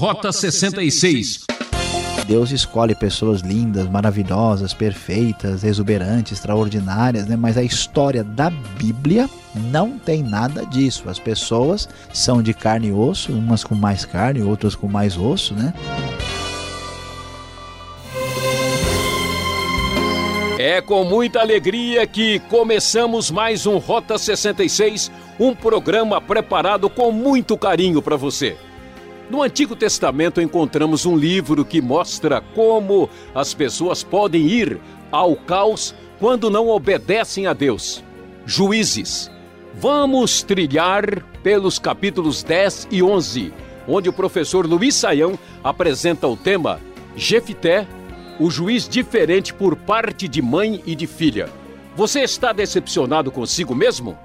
Rota 66. Deus escolhe pessoas lindas, maravilhosas, perfeitas, exuberantes, extraordinárias, né? mas a história da Bíblia não tem nada disso. As pessoas são de carne e osso, umas com mais carne, outras com mais osso, né? É com muita alegria que começamos mais um Rota 66, um programa preparado com muito carinho para você. No Antigo Testamento encontramos um livro que mostra como as pessoas podem ir ao caos quando não obedecem a Deus. Juízes. Vamos trilhar pelos capítulos 10 e 11, onde o professor Luiz Saião apresenta o tema Jefité o juiz diferente por parte de mãe e de filha. Você está decepcionado consigo mesmo?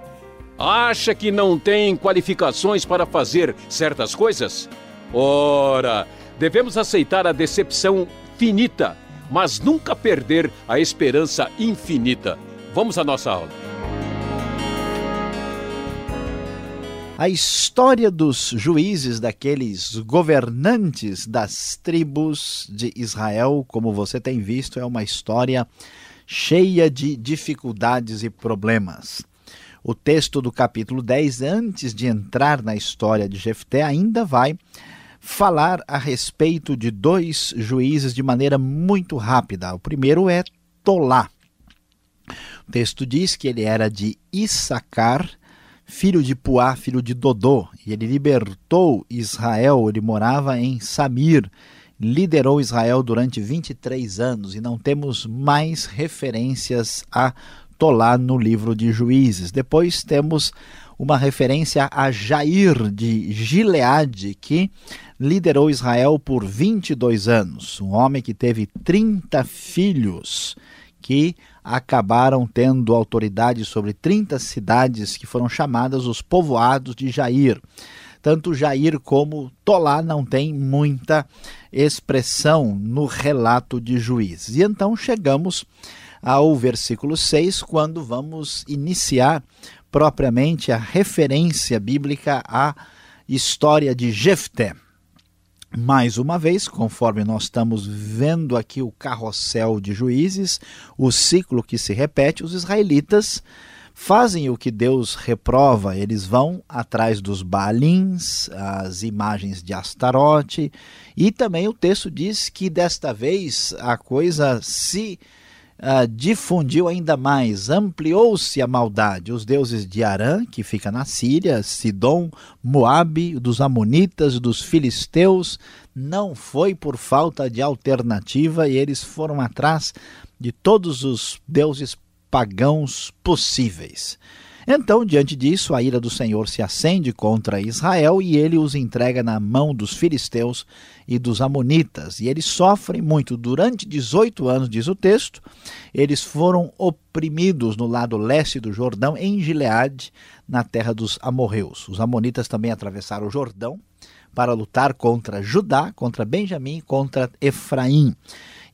Acha que não tem qualificações para fazer certas coisas? Ora, devemos aceitar a decepção finita, mas nunca perder a esperança infinita. Vamos à nossa aula. A história dos juízes, daqueles governantes das tribos de Israel, como você tem visto, é uma história cheia de dificuldades e problemas. O texto do capítulo 10, antes de entrar na história de Jefté, ainda vai falar a respeito de dois juízes de maneira muito rápida. O primeiro é Tolá. O texto diz que ele era de Issacar, filho de Puá, filho de Dodô, e ele libertou Israel, ele morava em Samir, liderou Israel durante 23 anos e não temos mais referências a Tolá no livro de Juízes. Depois temos uma referência a Jair de Gileade, que liderou Israel por 22 anos, um homem que teve 30 filhos que acabaram tendo autoridade sobre 30 cidades que foram chamadas os povoados de Jair. Tanto Jair como Tolá não tem muita expressão no relato de Juízes. E então chegamos ao versículo 6, quando vamos iniciar propriamente a referência bíblica à história de Jefté. Mais uma vez, conforme nós estamos vendo aqui o carrossel de juízes, o ciclo que se repete, os israelitas fazem o que Deus reprova, eles vão atrás dos Baalins, as imagens de Astarote, e também o texto diz que desta vez a coisa se uh, difundiu ainda mais, ampliou-se a maldade. Os deuses de Arã, que fica na Síria, Sidom, Moabe, dos Amonitas, dos Filisteus, não foi por falta de alternativa e eles foram atrás de todos os deuses pagãos possíveis. Então, diante disso, a ira do Senhor se acende contra Israel e ele os entrega na mão dos filisteus e dos amonitas. E eles sofrem muito. Durante 18 anos, diz o texto, eles foram oprimidos no lado leste do Jordão, em Gileade, na terra dos amorreus. Os amonitas também atravessaram o Jordão para lutar contra Judá, contra Benjamim, contra Efraim.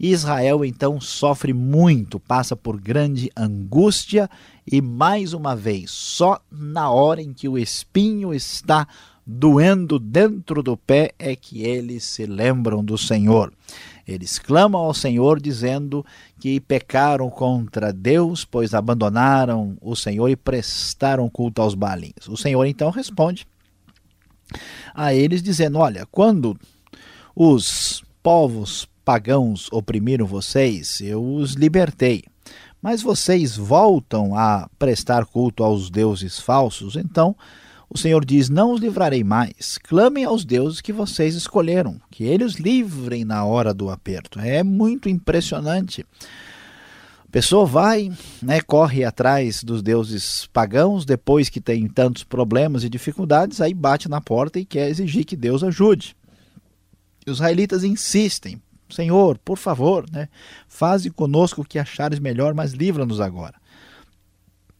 Israel então sofre muito, passa por grande angústia e mais uma vez, só na hora em que o espinho está doendo dentro do pé é que eles se lembram do Senhor. Eles clamam ao Senhor dizendo que pecaram contra Deus, pois abandonaram o Senhor e prestaram culto aos balins. O Senhor então responde a eles dizendo: Olha, quando os povos pagãos oprimiram vocês, eu os libertei. Mas vocês voltam a prestar culto aos deuses falsos, então o Senhor diz: Não os livrarei mais. Clamem aos deuses que vocês escolheram, que eles livrem na hora do aperto. É muito impressionante. A pessoa vai, né, corre atrás dos deuses pagãos, depois que tem tantos problemas e dificuldades, aí bate na porta e quer exigir que Deus ajude. Os israelitas insistem, Senhor, por favor, né, faze conosco o que achares melhor, mas livra-nos agora.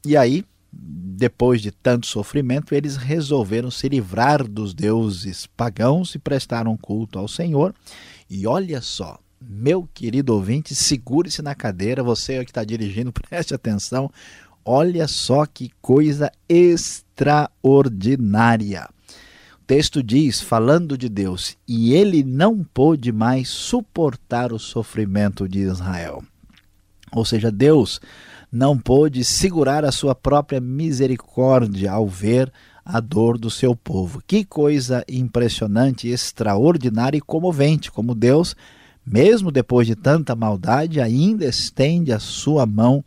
E aí, depois de tanto sofrimento, eles resolveram se livrar dos deuses pagãos e prestaram culto ao Senhor. E olha só, meu querido ouvinte, segure-se na cadeira, você que está dirigindo, preste atenção. Olha só que coisa extraordinária texto diz, falando de Deus, e ele não pôde mais suportar o sofrimento de Israel. Ou seja, Deus não pôde segurar a sua própria misericórdia ao ver a dor do seu povo. Que coisa impressionante, extraordinária e comovente, como Deus, mesmo depois de tanta maldade, ainda estende a sua mão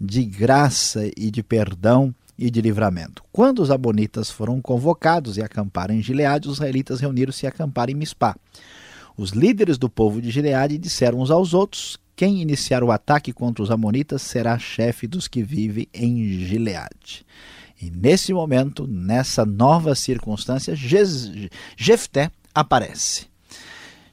de graça e de perdão e de livramento. Quando os abonitas foram convocados e acamparam em Gileade, os israelitas reuniram-se e acamparam em Mispá. Os líderes do povo de Gileade disseram uns aos outros: quem iniciar o ataque contra os amonitas será chefe dos que vivem em Gileade. E nesse momento, nessa nova circunstância, Jefté aparece.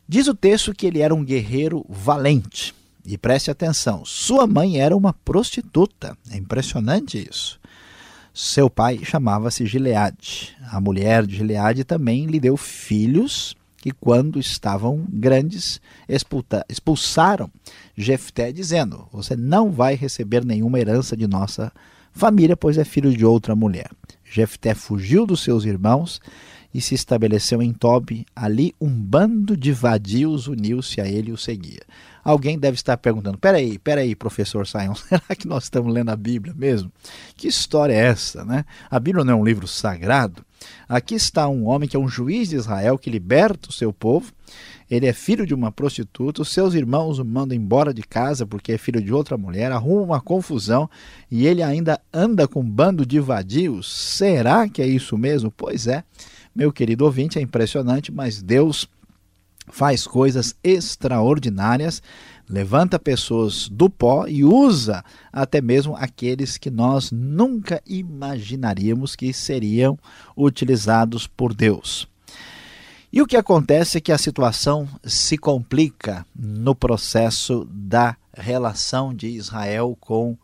Diz o texto que ele era um guerreiro valente. E preste atenção, sua mãe era uma prostituta. É impressionante isso. Seu pai chamava-se Gileade. A mulher de Gileade também lhe deu filhos que, quando estavam grandes, expulsaram Jefté, dizendo: Você não vai receber nenhuma herança de nossa família, pois é filho de outra mulher. Jefté fugiu dos seus irmãos e se estabeleceu em Tobi. Ali um bando de vadios uniu-se a ele e o seguia. Alguém deve estar perguntando: peraí, peraí, professor Sion, será que nós estamos lendo a Bíblia mesmo? Que história é essa, né? A Bíblia não é um livro sagrado? Aqui está um homem que é um juiz de Israel que liberta o seu povo. Ele é filho de uma prostituta, os seus irmãos o mandam embora de casa porque é filho de outra mulher, arruma uma confusão e ele ainda anda com um bando de vadios. Será que é isso mesmo? Pois é, meu querido ouvinte, é impressionante, mas Deus faz coisas extraordinárias, levanta pessoas do pó e usa até mesmo aqueles que nós nunca imaginaríamos que seriam utilizados por Deus. E o que acontece é que a situação se complica no processo da relação de Israel com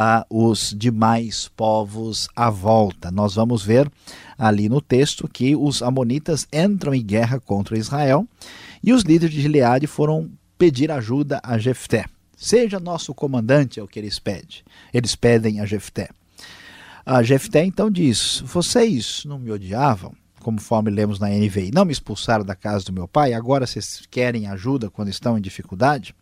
ah, os demais povos à volta. Nós vamos ver ali no texto que os amonitas entram em guerra contra Israel e os líderes de Gileade foram pedir ajuda a Jefté. Seja nosso comandante, é o que eles pedem. Eles pedem a Jefté. A Jefté então diz: Vocês não me odiavam, conforme lemos na NVI, não me expulsaram da casa do meu pai, agora vocês querem ajuda quando estão em dificuldade?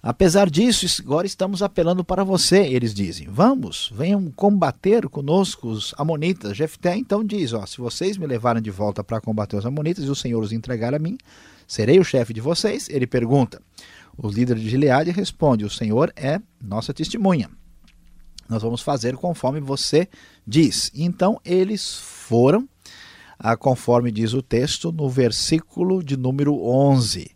Apesar disso, agora estamos apelando para você, eles dizem. Vamos, venham combater conosco os amonitas. Jefté então diz, ó, se vocês me levarem de volta para combater os amonitas e o Senhor os entregar a mim, serei o chefe de vocês? Ele pergunta. O líder de Gileade responde, o Senhor é nossa testemunha. Nós vamos fazer conforme você diz. Então eles foram, ah, conforme diz o texto, no versículo de número 11.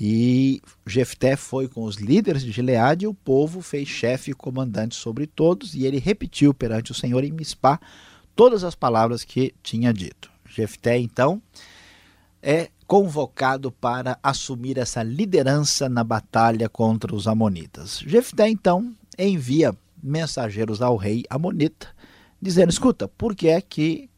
E Jefté foi com os líderes de Gileade e o povo fez chefe e comandante sobre todos, e ele repetiu perante o Senhor em Mispá todas as palavras que tinha dito. Jefté, então, é convocado para assumir essa liderança na batalha contra os amonitas. Jefté, então, envia mensageiros ao rei amonita, dizendo: Escuta, por que é que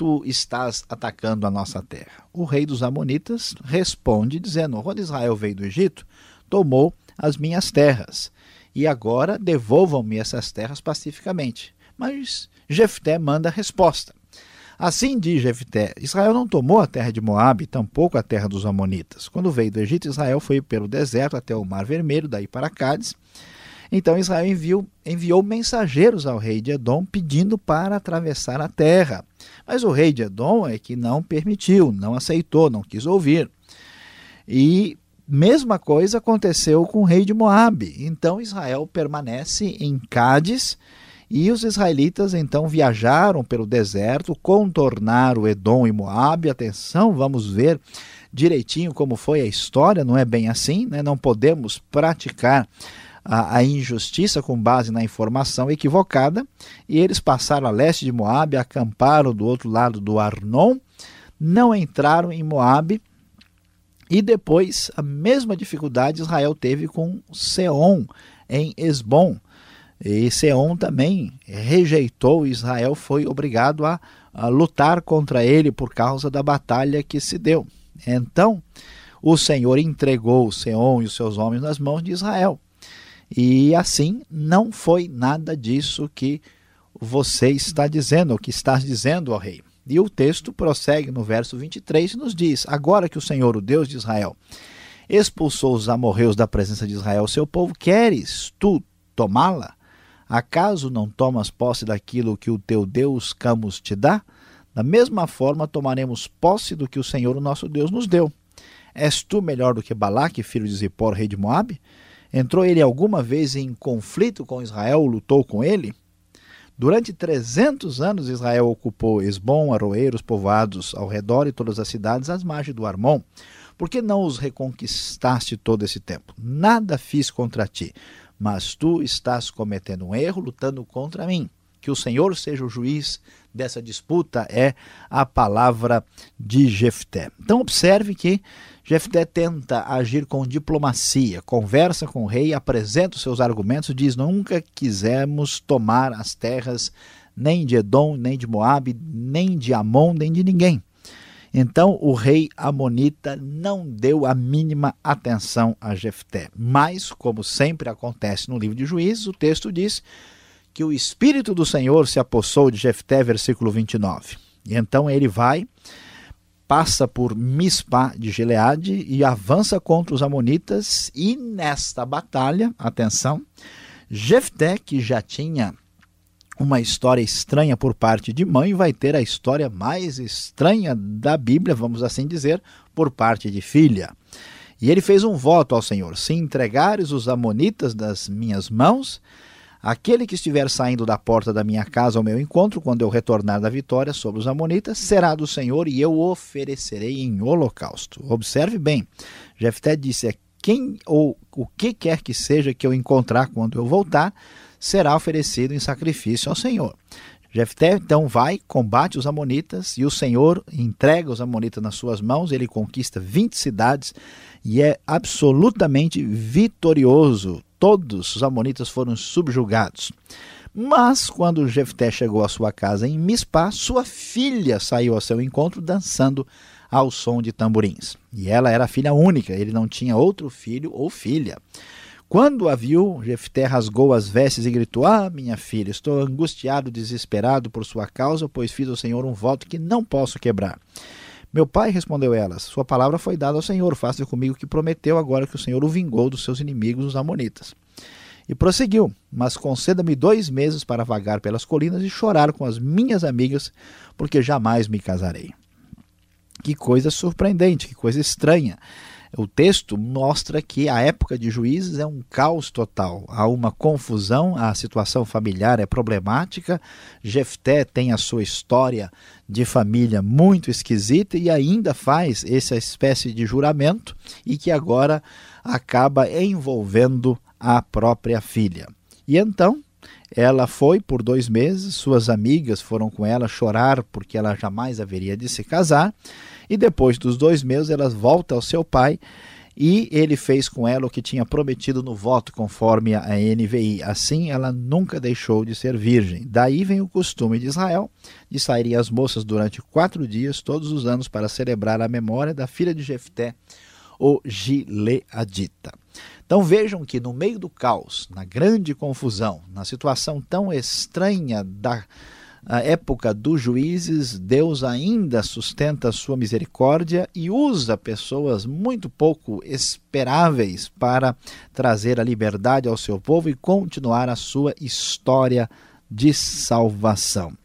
tu estás atacando a nossa terra? O rei dos Amonitas responde, dizendo: Quando Israel veio do Egito, tomou as minhas terras, e agora devolvam-me essas terras pacificamente. Mas Jefté manda a resposta. Assim diz Jefté: Israel não tomou a terra de Moabe, tampouco a terra dos Amonitas. Quando veio do Egito, Israel foi pelo deserto até o Mar Vermelho, daí para Cádiz então Israel enviou, enviou mensageiros ao rei de Edom pedindo para atravessar a terra. Mas o rei de Edom é que não permitiu, não aceitou, não quis ouvir. E mesma coisa aconteceu com o rei de Moabe. Então Israel permanece em Cádiz e os israelitas então viajaram pelo deserto, contornaram Edom e Moabe. Atenção, vamos ver direitinho como foi a história, não é bem assim, né? não podemos praticar a, a, injustiça com base na informação equivocada, e eles passaram a leste de Moabe, acamparam do outro lado do Arnon, não entraram em Moabe, e depois a mesma dificuldade Israel teve com Seom em Esbom. E Seom também rejeitou Israel, foi obrigado a, a lutar contra ele por causa da batalha que se deu. Então, o Senhor entregou Seom e os seus homens nas mãos de Israel. E assim, não foi nada disso que você está dizendo, o que estás dizendo, ó rei. E o texto prossegue no verso 23 e nos diz: Agora que o Senhor, o Deus de Israel, expulsou os amorreus da presença de Israel, seu povo, queres tu tomá-la? Acaso não tomas posse daquilo que o teu Deus Camus te dá? Da mesma forma, tomaremos posse do que o Senhor, o nosso Deus, nos deu. És tu melhor do que Balaque, filho de Zippor, rei de Moabe? Entrou ele alguma vez em conflito com Israel, lutou com ele? Durante 300 anos, Israel ocupou Esbom, Aroeiros, povoados ao redor e todas as cidades às margens do Armon. Por que não os reconquistaste todo esse tempo? Nada fiz contra ti, mas tu estás cometendo um erro lutando contra mim. Que o Senhor seja o juiz dessa disputa é a palavra de Jefté. Então observe que Jefté tenta agir com diplomacia, conversa com o rei, apresenta os seus argumentos, diz: Nunca quisemos tomar as terras nem de Edom, nem de Moabe, nem de Amon, nem de ninguém. Então o rei Amonita não deu a mínima atenção a Jefté. Mas, como sempre acontece no livro de Juízes, o texto diz que o Espírito do Senhor se apossou de Jefté, versículo 29. E então ele vai, passa por Mispa de Gileade e avança contra os Amonitas. E nesta batalha, atenção, Jefté, que já tinha uma história estranha por parte de mãe, vai ter a história mais estranha da Bíblia, vamos assim dizer, por parte de filha. E ele fez um voto ao Senhor: se entregares os Amonitas das minhas mãos, Aquele que estiver saindo da porta da minha casa ao meu encontro, quando eu retornar da vitória sobre os Amonitas, será do Senhor e eu oferecerei em holocausto. Observe bem, Jefté disse: é quem ou o que quer que seja que eu encontrar quando eu voltar, será oferecido em sacrifício ao Senhor. Jefté então vai, combate os amonitas e o Senhor entrega os amonitas nas suas mãos, ele conquista 20 cidades e é absolutamente vitorioso todos os amonitas foram subjugados. Mas quando Jefté chegou à sua casa em Mispá, sua filha saiu ao seu encontro dançando ao som de tamborins. E ela era filha única, ele não tinha outro filho ou filha. Quando a viu, Jefté rasgou as vestes e gritou: Ah, minha filha, estou angustiado, desesperado por sua causa, pois fiz ao Senhor um voto que não posso quebrar. Meu pai, respondeu ela, sua palavra foi dada ao Senhor, faça comigo o que prometeu, agora que o Senhor o vingou dos seus inimigos, os Amonitas. E prosseguiu, mas conceda-me dois meses para vagar pelas colinas e chorar com as minhas amigas, porque jamais me casarei. Que coisa surpreendente, que coisa estranha. O texto mostra que a época de juízes é um caos total. Há uma confusão, a situação familiar é problemática. Jefté tem a sua história de família muito esquisita e ainda faz essa espécie de juramento e que agora acaba envolvendo a própria filha. E então ela foi por dois meses, suas amigas foram com ela chorar porque ela jamais haveria de se casar e depois dos dois meses, ela volta ao seu pai e ele fez com ela o que tinha prometido no voto, conforme a NVI. Assim, ela nunca deixou de ser virgem. Daí vem o costume de Israel de saírem as moças durante quatro dias, todos os anos, para celebrar a memória da filha de Jefté, o Gileadita. Então vejam que no meio do caos, na grande confusão, na situação tão estranha da época dos juízes, Deus ainda sustenta a sua misericórdia e usa pessoas muito pouco esperáveis para trazer a liberdade ao seu povo e continuar a sua história de salvação.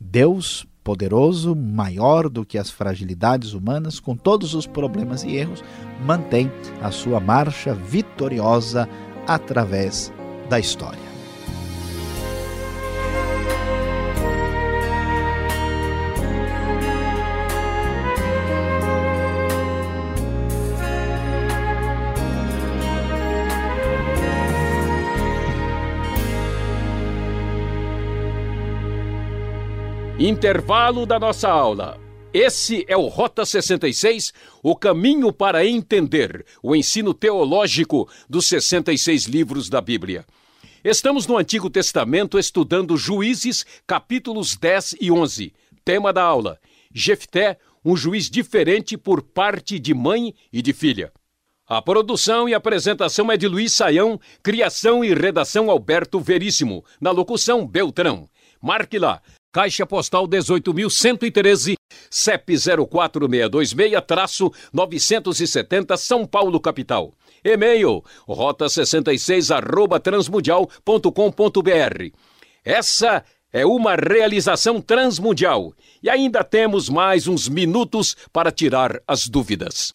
Deus poderoso, maior do que as fragilidades humanas, com todos os problemas e erros, mantém a sua marcha vitoriosa através da história. Intervalo da nossa aula. Esse é o Rota 66, o caminho para entender o ensino teológico dos 66 livros da Bíblia. Estamos no Antigo Testamento estudando Juízes, capítulos 10 e 11. Tema da aula: Jefté, um juiz diferente por parte de mãe e de filha. A produção e apresentação é de Luiz Saião, criação e redação Alberto Veríssimo, na locução Beltrão. Marque lá Caixa Postal 18.113, CEP 04626-970 São Paulo, capital. E-mail rota66 arroba transmundial.com.br. Essa é uma realização transmundial. E ainda temos mais uns minutos para tirar as dúvidas.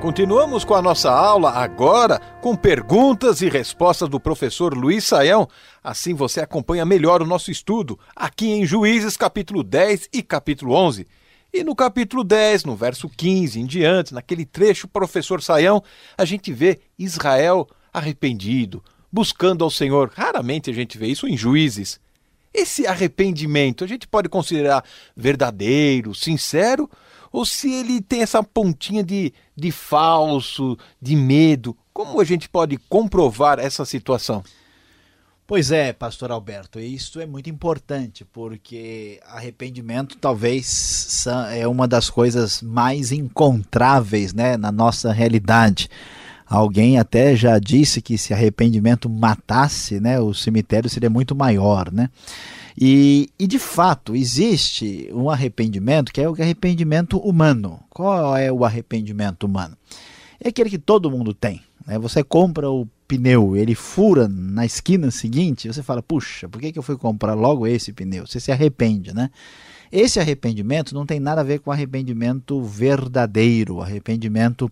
Continuamos com a nossa aula agora com perguntas e respostas do professor Luiz Saião. Assim você acompanha melhor o nosso estudo aqui em Juízes capítulo 10 e capítulo 11. E no capítulo 10, no verso 15 em diante, naquele trecho, professor Saião, a gente vê Israel arrependido, buscando ao Senhor. Raramente a gente vê isso em Juízes. Esse arrependimento a gente pode considerar verdadeiro, sincero ou se ele tem essa pontinha de, de falso, de medo. Como a gente pode comprovar essa situação? Pois é, pastor Alberto, isso é muito importante, porque arrependimento talvez é uma das coisas mais encontráveis né, na nossa realidade. Alguém até já disse que se arrependimento matasse, né, o cemitério seria muito maior, né? E, e, de fato, existe um arrependimento que é o arrependimento humano. Qual é o arrependimento humano? É aquele que todo mundo tem. Né? Você compra o pneu, ele fura na esquina seguinte, você fala, puxa, por que, que eu fui comprar logo esse pneu? Você se arrepende, né? Esse arrependimento não tem nada a ver com arrependimento verdadeiro, arrependimento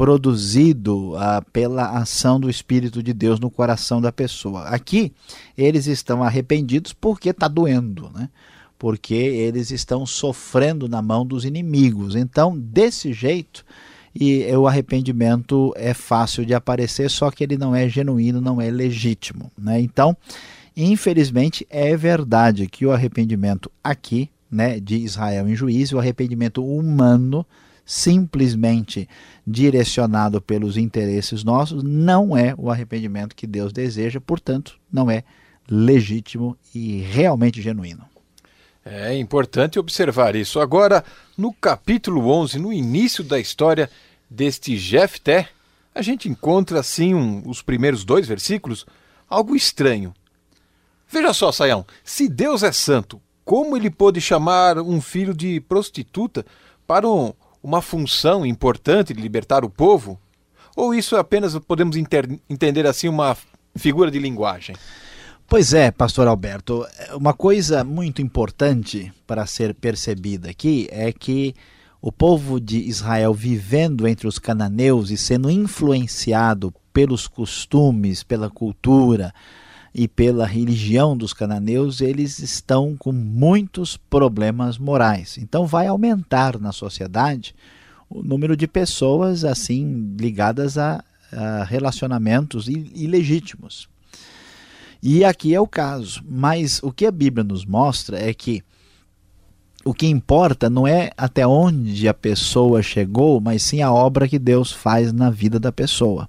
produzido ah, pela ação do Espírito de Deus no coração da pessoa. Aqui, eles estão arrependidos porque está doendo, né? porque eles estão sofrendo na mão dos inimigos. Então, desse jeito, e o arrependimento é fácil de aparecer, só que ele não é genuíno, não é legítimo. Né? Então, infelizmente, é verdade que o arrependimento aqui né, de Israel em juízo, o arrependimento humano, simplesmente direcionado pelos interesses nossos, não é o arrependimento que Deus deseja, portanto, não é legítimo e realmente genuíno. É importante observar isso. Agora, no capítulo 11, no início da história deste Jefté, a gente encontra assim um, os primeiros dois versículos algo estranho. Veja só, Saião, se Deus é santo, como ele pôde chamar um filho de prostituta para um, uma função importante de libertar o povo? Ou isso apenas podemos entender assim uma figura de linguagem? Pois é, pastor Alberto, uma coisa muito importante para ser percebida aqui é que o povo de Israel vivendo entre os cananeus e sendo influenciado pelos costumes, pela cultura, e pela religião dos cananeus, eles estão com muitos problemas morais. Então vai aumentar na sociedade o número de pessoas assim ligadas a, a relacionamentos ilegítimos. E aqui é o caso. Mas o que a Bíblia nos mostra é que o que importa não é até onde a pessoa chegou, mas sim a obra que Deus faz na vida da pessoa.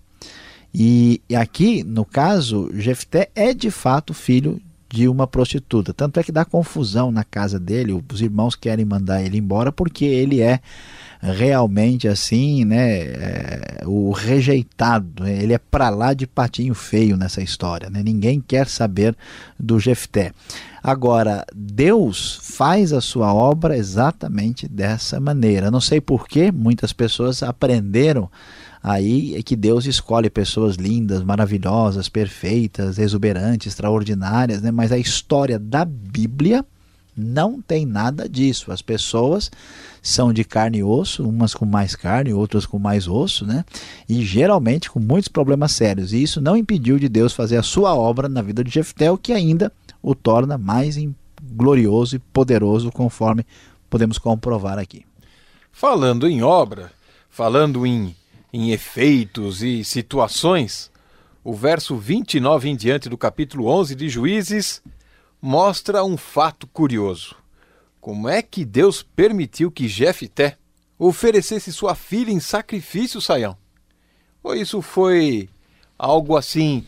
E, aqui, no caso, Jefté é de fato filho de uma prostituta. Tanto é que dá confusão na casa dele, os irmãos querem mandar ele embora porque ele é realmente assim, né, é, o rejeitado, ele é para lá de patinho feio nessa história, né? Ninguém quer saber do Jefté. Agora, Deus faz a sua obra exatamente dessa maneira. Não sei por que muitas pessoas aprenderam aí é que Deus escolhe pessoas lindas, maravilhosas, perfeitas, exuberantes, extraordinárias, né? mas a história da Bíblia não tem nada disso. As pessoas são de carne e osso, umas com mais carne, outras com mais osso, né? E geralmente com muitos problemas sérios. E isso não impediu de Deus fazer a sua obra na vida de Jefté, o que ainda o torna mais glorioso e poderoso, conforme podemos comprovar aqui. Falando em obra, falando em em efeitos e situações, o verso 29 em diante do capítulo 11 de Juízes mostra um fato curioso. Como é que Deus permitiu que Jefté oferecesse sua filha em sacrifício, Saião? Ou isso foi algo assim,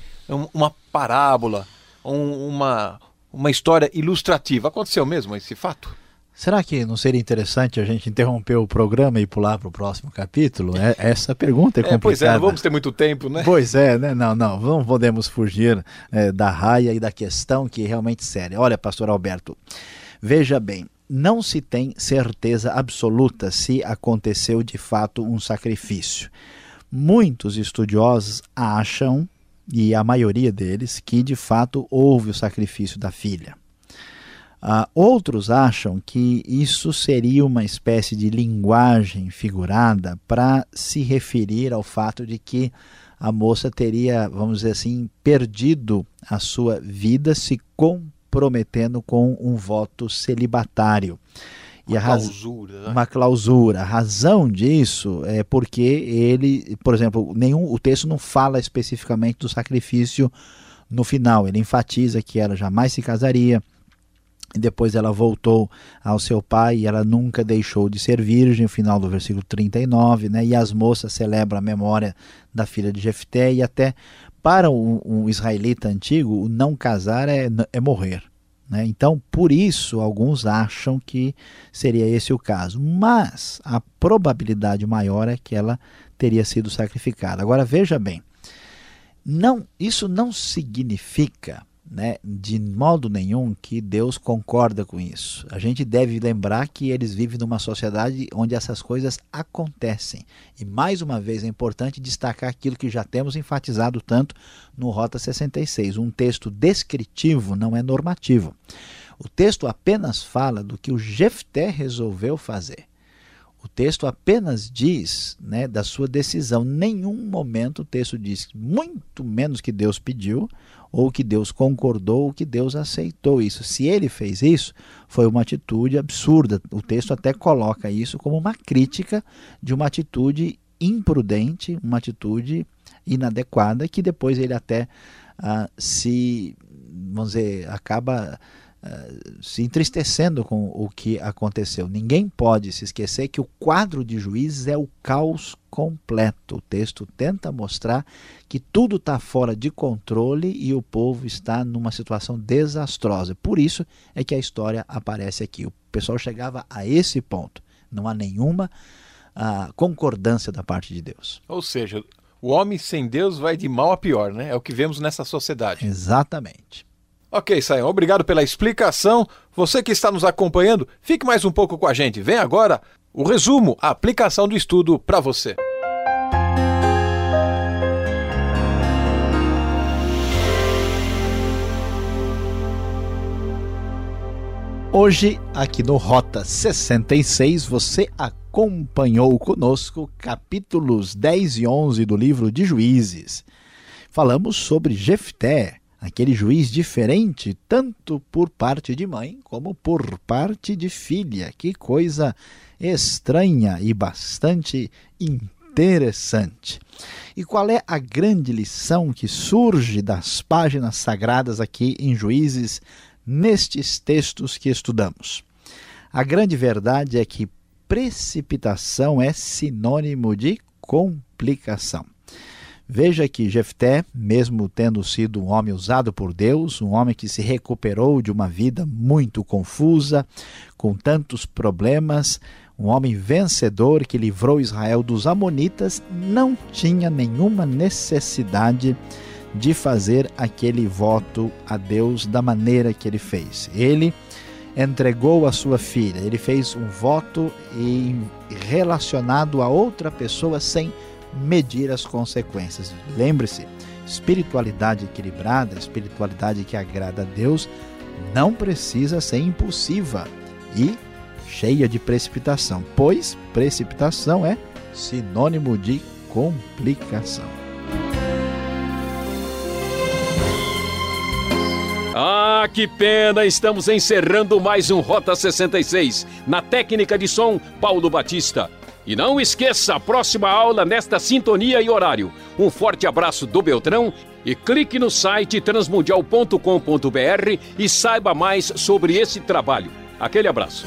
uma parábola, um, uma, uma história ilustrativa. Aconteceu mesmo esse fato? Será que não seria interessante a gente interromper o programa e pular para o próximo capítulo? É, essa pergunta é complicada. É, pois é, não vamos ter muito tempo, né? Pois é, né? Não, não, não podemos fugir é, da raia e da questão que é realmente séria. Olha, pastor Alberto, veja bem, não se tem certeza absoluta se aconteceu de fato um sacrifício. Muitos estudiosos acham, e a maioria deles, que de fato houve o sacrifício da filha. Uh, outros acham que isso seria uma espécie de linguagem figurada para se referir ao fato de que a moça teria, vamos dizer assim, perdido a sua vida se comprometendo com um voto celibatário. Uma clausura. Né? Uma clausura. A razão disso é porque ele, por exemplo, nenhum, o texto não fala especificamente do sacrifício no final. Ele enfatiza que ela jamais se casaria, depois ela voltou ao seu pai e ela nunca deixou de ser virgem, final do versículo 39, né? E as moças celebram a memória da filha de Jefté e até para um, um israelita antigo, o não casar é, é morrer. Né? Então, por isso, alguns acham que seria esse o caso. Mas a probabilidade maior é que ela teria sido sacrificada. Agora, veja bem, não, isso não significa né, de modo nenhum que Deus concorda com isso. A gente deve lembrar que eles vivem numa sociedade onde essas coisas acontecem. E mais uma vez é importante destacar aquilo que já temos enfatizado tanto no Rota 66. Um texto descritivo não é normativo. O texto apenas fala do que o Jefté resolveu fazer. O texto apenas diz né, da sua decisão. Nenhum momento o texto diz, muito menos que Deus pediu, ou que Deus concordou, ou que Deus aceitou isso. Se ele fez isso, foi uma atitude absurda. O texto até coloca isso como uma crítica de uma atitude imprudente, uma atitude inadequada, que depois ele até ah, se, vamos dizer, acaba se entristecendo com o que aconteceu. Ninguém pode se esquecer que o quadro de juízes é o caos completo. O texto tenta mostrar que tudo está fora de controle e o povo está numa situação desastrosa. Por isso é que a história aparece aqui. O pessoal chegava a esse ponto. Não há nenhuma uh, concordância da parte de Deus. Ou seja, o homem sem Deus vai de mal a pior, né? É o que vemos nessa sociedade. Exatamente. Ok, Sayão, obrigado pela explicação. Você que está nos acompanhando, fique mais um pouco com a gente. Vem agora o resumo, a aplicação do estudo para você. Hoje, aqui no Rota 66, você acompanhou conosco capítulos 10 e 11 do livro de Juízes. Falamos sobre Jefté, aquele juiz diferente, tanto por parte de mãe como por parte de filha. Que coisa estranha e bastante interessante. E qual é a grande lição que surge das páginas sagradas aqui em Juízes, nestes textos que estudamos? A grande verdade é que precipitação é sinônimo de complicação. Veja que Jefté, mesmo tendo sido um homem usado por Deus, um homem que se recuperou de uma vida muito confusa, com tantos problemas, um homem vencedor que livrou Israel dos Amonitas, não tinha nenhuma necessidade de fazer aquele voto a Deus da maneira que ele fez. Ele entregou a sua filha, ele fez um voto relacionado a outra pessoa sem medir as consequências. Lembre-se, espiritualidade equilibrada, espiritualidade que agrada a Deus, não precisa ser impulsiva e cheia de precipitação, pois precipitação é sinônimo de complicação. Ah, que pena! Estamos encerrando mais um Rota 66. Na técnica de som, Paulo Batista. E não esqueça a próxima aula nesta sintonia e horário. Um forte abraço do Beltrão e clique no site transmundial.com.br e saiba mais sobre esse trabalho. Aquele abraço.